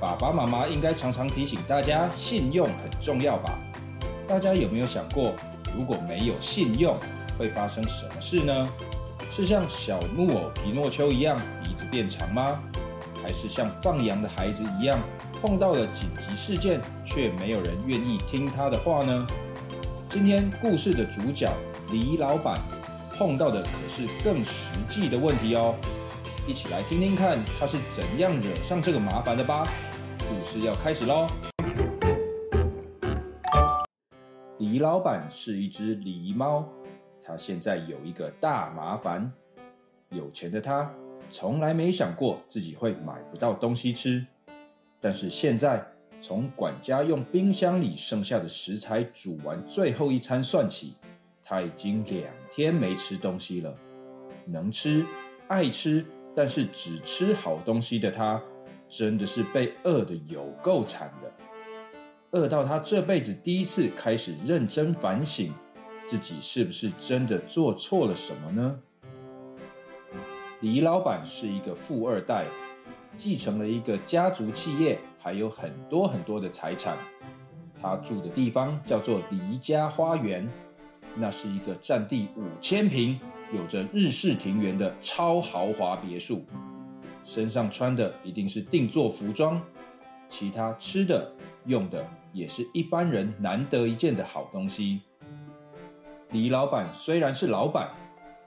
爸爸妈妈应该常常提醒大家，信用很重要吧？大家有没有想过，如果没有信用，会发生什么事呢？是像小木偶皮诺丘一样鼻子变长吗？还是像放羊的孩子一样，碰到了紧急事件却没有人愿意听他的话呢？今天故事的主角李老板碰到的可是更实际的问题哦。一起来听听看，他是怎样惹上这个麻烦的吧。故事要开始喽。李老板是一只狸猫，他现在有一个大麻烦。有钱的他从来没想过自己会买不到东西吃，但是现在从管家用冰箱里剩下的食材煮完最后一餐算起，他已经两天没吃东西了。能吃，爱吃。但是只吃好东西的他，真的是被饿得有够惨的，饿到他这辈子第一次开始认真反省，自己是不是真的做错了什么呢？李老板是一个富二代，继承了一个家族企业，还有很多很多的财产。他住的地方叫做李家花园，那是一个占地五千平。有着日式庭园的超豪华别墅，身上穿的一定是定做服装，其他吃的用的也是一般人难得一见的好东西。李老板虽然是老板，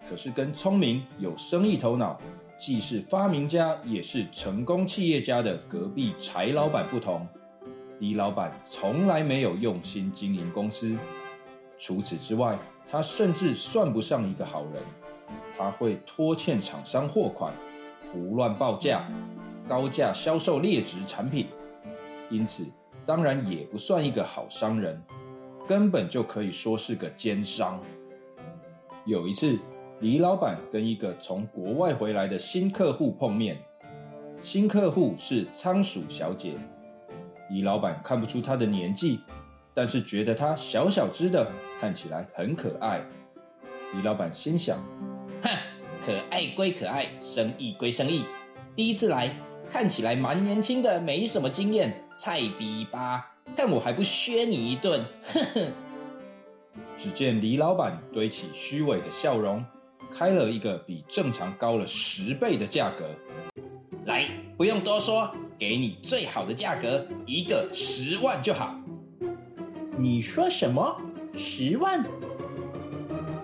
可是跟聪明有生意头脑，既是发明家也是成功企业家的隔壁柴老板不同，李老板从来没有用心经营公司。除此之外，他甚至算不上一个好人，他会拖欠厂商货款，胡乱报价，高价销售劣质产品，因此当然也不算一个好商人，根本就可以说是个奸商。有一次，李老板跟一个从国外回来的新客户碰面，新客户是仓鼠小姐，李老板看不出她的年纪。但是觉得它小小只的，看起来很可爱。李老板心想：哼，可爱归可爱，生意归生意。第一次来，看起来蛮年轻的，没什么经验，菜逼吧？看我还不削你一顿！哼哼。只见李老板堆起虚伪的笑容，开了一个比正常高了十倍的价格。来，不用多说，给你最好的价格，一个十万就好。你说什么？十万？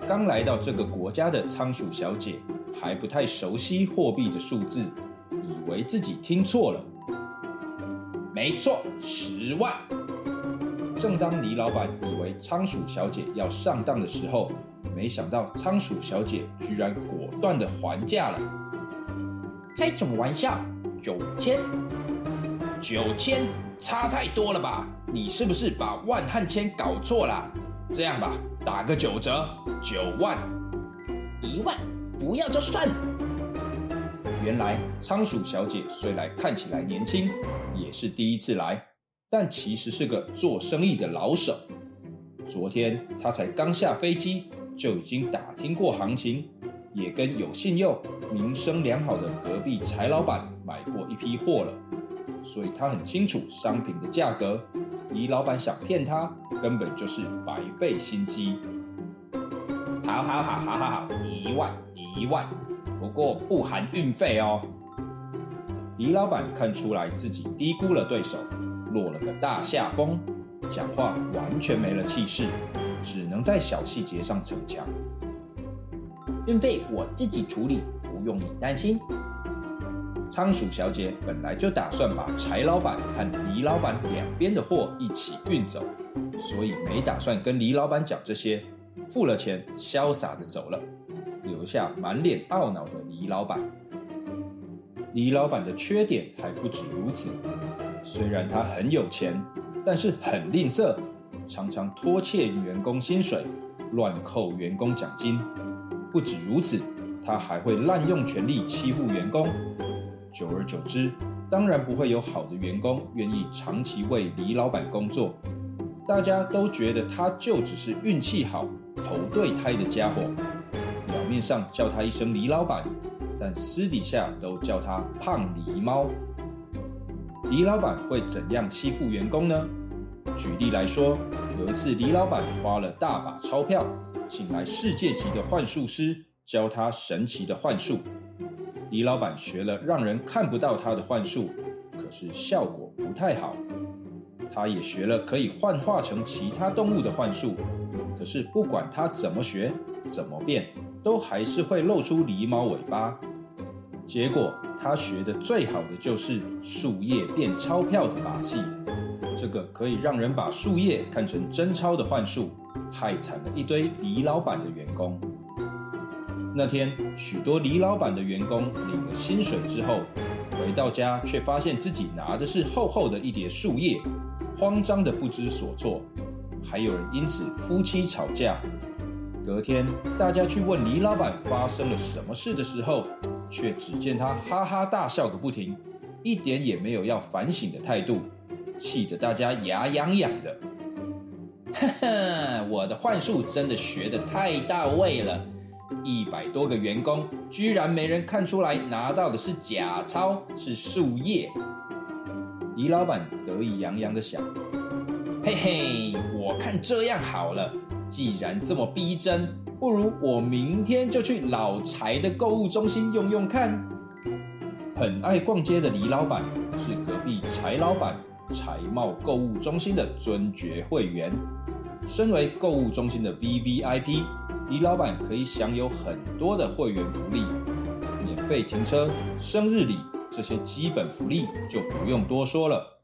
刚来到这个国家的仓鼠小姐还不太熟悉货币的数字，以为自己听错了。没错，十万。正当李老板以为仓鼠小姐要上当的时候，没想到仓鼠小姐居然果断的还价了。开什么玩笑？九千？九千？差太多了吧？你是不是把万汉千搞错了？这样吧，打个九折，九万，一万，不要就算了。原来仓鼠小姐虽然看起来年轻，也是第一次来，但其实是个做生意的老手。昨天她才刚下飞机，就已经打听过行情，也跟有信用、名声良好的隔壁柴老板买过一批货了。所以她很清楚商品的价格，李老板想骗他，根本就是白费心机。好好好好好好，一万一万，不过不含运费哦。李老板看出来自己低估了对手，落了个大下风，讲话完全没了气势，只能在小细节上逞强。运费我自己处理，不用你担心。仓鼠小姐本来就打算把柴老板和李老板两边的货一起运走，所以没打算跟李老板讲这些，付了钱，潇洒的走了，留下满脸懊恼的李老板。李老板的缺点还不止如此，虽然他很有钱，但是很吝啬，常常拖欠员工薪水，乱扣员工奖金。不止如此，他还会滥用权力欺负员工。久而久之，当然不会有好的员工愿意长期为李老板工作。大家都觉得他就只是运气好、投对胎的家伙。表面上叫他一声李老板，但私底下都叫他胖狸猫。李老板会怎样欺负员工呢？举例来说，有一次李老板花了大把钞票。请来世界级的幻术师教他神奇的幻术。李老板学了让人看不到他的幻术，可是效果不太好。他也学了可以幻化成其他动物的幻术，可是不管他怎么学、怎么变，都还是会露出狸猫尾巴。结果他学的最好的就是树叶变钞票的把戏，这个可以让人把树叶看成真钞的幻术。害惨了一堆李老板的员工。那天，许多李老板的员工领了薪水之后，回到家却发现自己拿的是厚厚的一叠树叶，慌张的不知所措。还有人因此夫妻吵架。隔天，大家去问李老板发生了什么事的时候，却只见他哈哈大笑个不停，一点也没有要反省的态度，气得大家牙痒痒的。哈 哈，我的幻术真的学的太到位了，一百多个员工居然没人看出来拿到的是假钞，是树叶。李老板得意洋洋的想：嘿嘿，我看这样好了，既然这么逼真，不如我明天就去老柴的购物中心用用看。很爱逛街的李老板是隔壁柴老板柴茂购物中心的尊爵会员。身为购物中心的 V V I P，李老板可以享有很多的会员福利，免费停车、生日礼这些基本福利就不用多说了。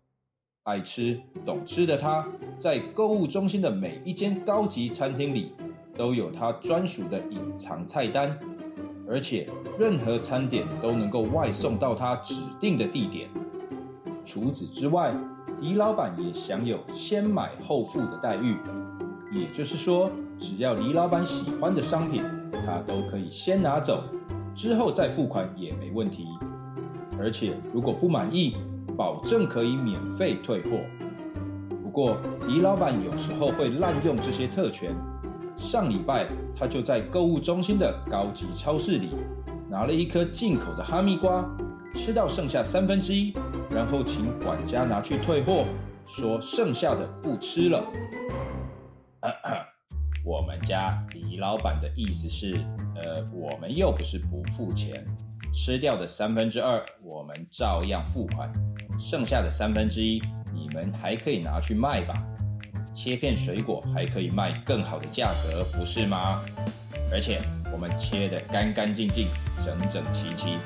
爱吃懂吃的他，在购物中心的每一间高级餐厅里，都有他专属的隐藏菜单，而且任何餐点都能够外送到他指定的地点。除此之外，李老板也享有先买后付的待遇。也就是说，只要李老板喜欢的商品，他都可以先拿走，之后再付款也没问题。而且如果不满意，保证可以免费退货。不过李老板有时候会滥用这些特权。上礼拜他就在购物中心的高级超市里拿了一颗进口的哈密瓜，吃到剩下三分之一，然后请管家拿去退货，说剩下的不吃了。我们家李老板的意思是，呃，我们又不是不付钱，吃掉的三分之二我们照样付款，剩下的三分之一你们还可以拿去卖吧，切片水果还可以卖更好的价格，不是吗？而且我们切的干干净净，整整齐齐，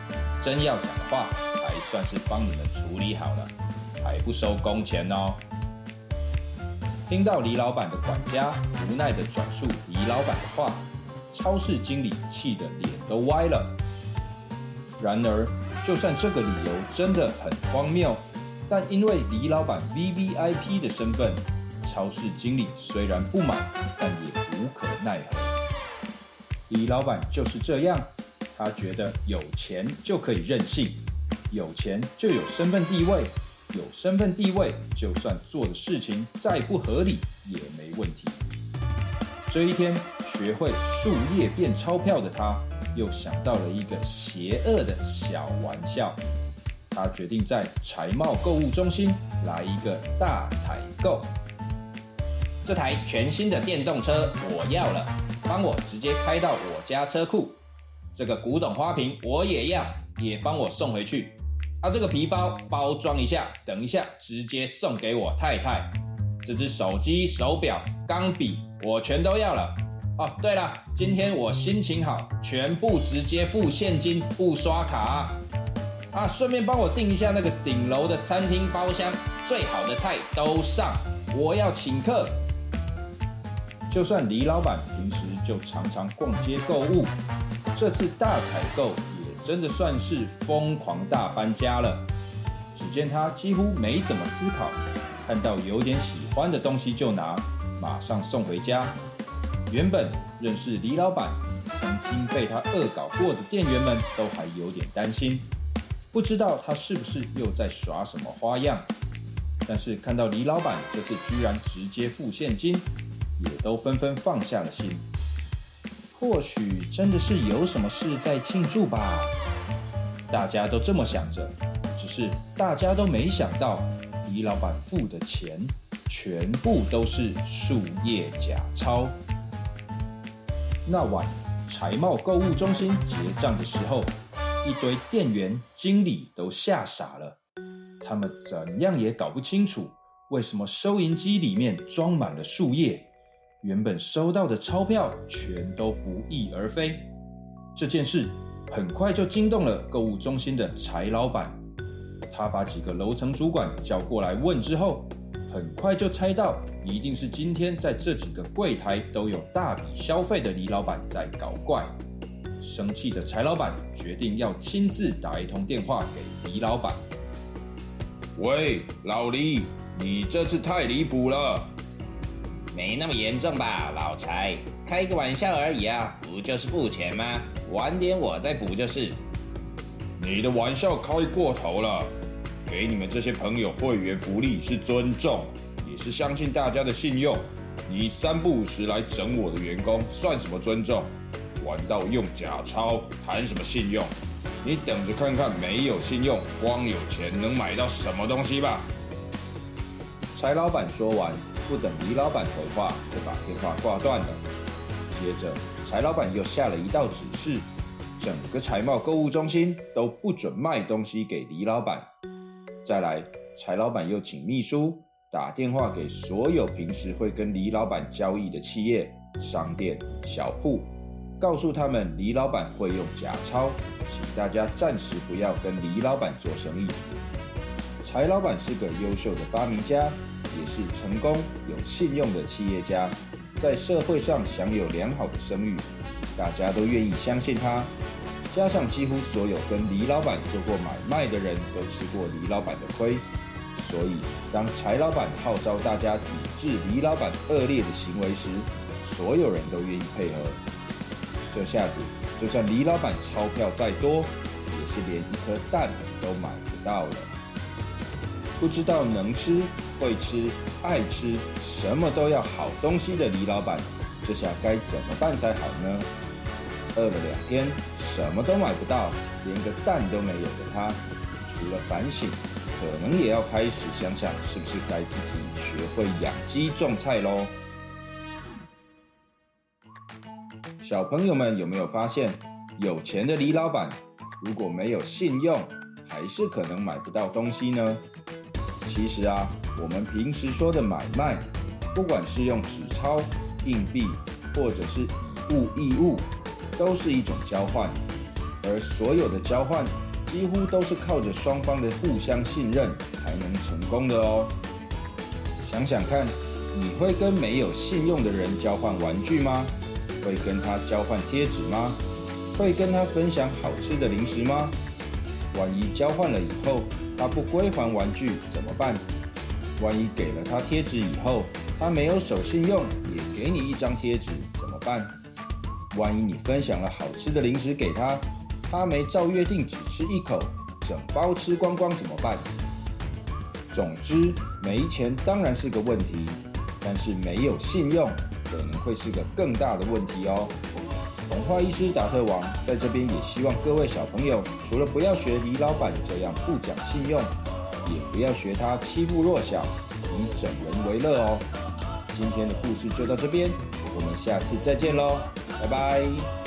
真要讲的话，还算是帮你们处理好了，还不收工钱哦。听到李老板的管家无奈地转述李老板的话，超市经理气得脸都歪了。然而，就算这个理由真的很荒谬，但因为李老板 V V I P 的身份，超市经理虽然不满，但也无可奈何。李老板就是这样，他觉得有钱就可以任性，有钱就有身份地位。有身份地位，就算做的事情再不合理也没问题。这一天，学会树叶变钞票的他，又想到了一个邪恶的小玩笑。他决定在财贸购物中心来一个大采购。这台全新的电动车我要了，帮我直接开到我家车库。这个古董花瓶我也要，也帮我送回去。他这个皮包包装一下，等一下直接送给我太太。这只手机、手表、钢笔，我全都要了。哦，对了，今天我心情好，全部直接付现金，不刷卡。啊，顺便帮我订一下那个顶楼的餐厅包厢，最好的菜都上，我要请客。就算李老板平时就常常逛街购物，这次大采购。真的算是疯狂大搬家了。只见他几乎没怎么思考，看到有点喜欢的东西就拿，马上送回家。原本认识李老板、曾经被他恶搞过的店员们都还有点担心，不知道他是不是又在耍什么花样。但是看到李老板这次居然直接付现金，也都纷纷放下了心。或许真的是有什么事在庆祝吧？大家都这么想着，只是大家都没想到，李老板付的钱全部都是树叶假钞。那晚财贸购物中心结账的时候，一堆店员、经理都吓傻了。他们怎样也搞不清楚，为什么收银机里面装满了树叶，原本收到的钞票全都不翼而飞。这件事很快就惊动了购物中心的柴老板，他把几个楼层主管叫过来问之后，很快就猜到一定是今天在这几个柜台都有大笔消费的李老板在搞怪。生气的柴老板决定要亲自打一通电话给李老板。喂，老李，你这次太离谱了，没那么严重吧，老柴，开个玩笑而已啊，不就是付钱吗？晚点我再补就是。你的玩笑开过头了，给你们这些朋友会员福利是尊重，也是相信大家的信用。你三不五时来整我的员工，算什么尊重？玩到用假钞，谈什么信用？你等着看看，没有信用，光有钱能买到什么东西吧？柴老板说完，不等李老板回话，就把电话挂断了。接着，柴老板又下了一道指示：整个财贸购物中心都不准卖东西给李老板。再来，柴老板又请秘书打电话给所有平时会跟李老板交易的企业、商店、小铺。告诉他们，李老板会用假钞，请大家暂时不要跟李老板做生意。柴老板是个优秀的发明家，也是成功有信用的企业家，在社会上享有良好的声誉，大家都愿意相信他。加上几乎所有跟李老板做过买卖的人都吃过李老板的亏，所以当柴老板号召大家抵制李老板恶劣的行为时，所有人都愿意配合。这下子，就算李老板钞票再多，也是连一颗蛋都买不到了。不知道能吃、会吃、爱吃，什么都要好东西的李老板，这下该怎么办才好呢？饿了两天，什么都买不到，连个蛋都没有的他，除了反省，可能也要开始想想，是不是该自己学会养鸡种菜喽？小朋友们有没有发现，有钱的李老板如果没有信用，还是可能买不到东西呢？其实啊，我们平时说的买卖，不管是用纸钞、硬币，或者是以物易物，都是一种交换。而所有的交换，几乎都是靠着双方的互相信任才能成功的哦。想想看，你会跟没有信用的人交换玩具吗？会跟他交换贴纸吗？会跟他分享好吃的零食吗？万一交换了以后，他不归还玩具怎么办？万一给了他贴纸以后，他没有守信用，也给你一张贴纸怎么办？万一你分享了好吃的零食给他，他没照约定只吃一口，整包吃光光怎么办？总之，没钱当然是个问题，但是没有信用。可能会是个更大的问题哦。童话医师达特王在这边也希望各位小朋友，除了不要学李老板这样不讲信用，也不要学他欺负弱小，以整人为乐哦。今天的故事就到这边，我们下次再见喽，拜拜。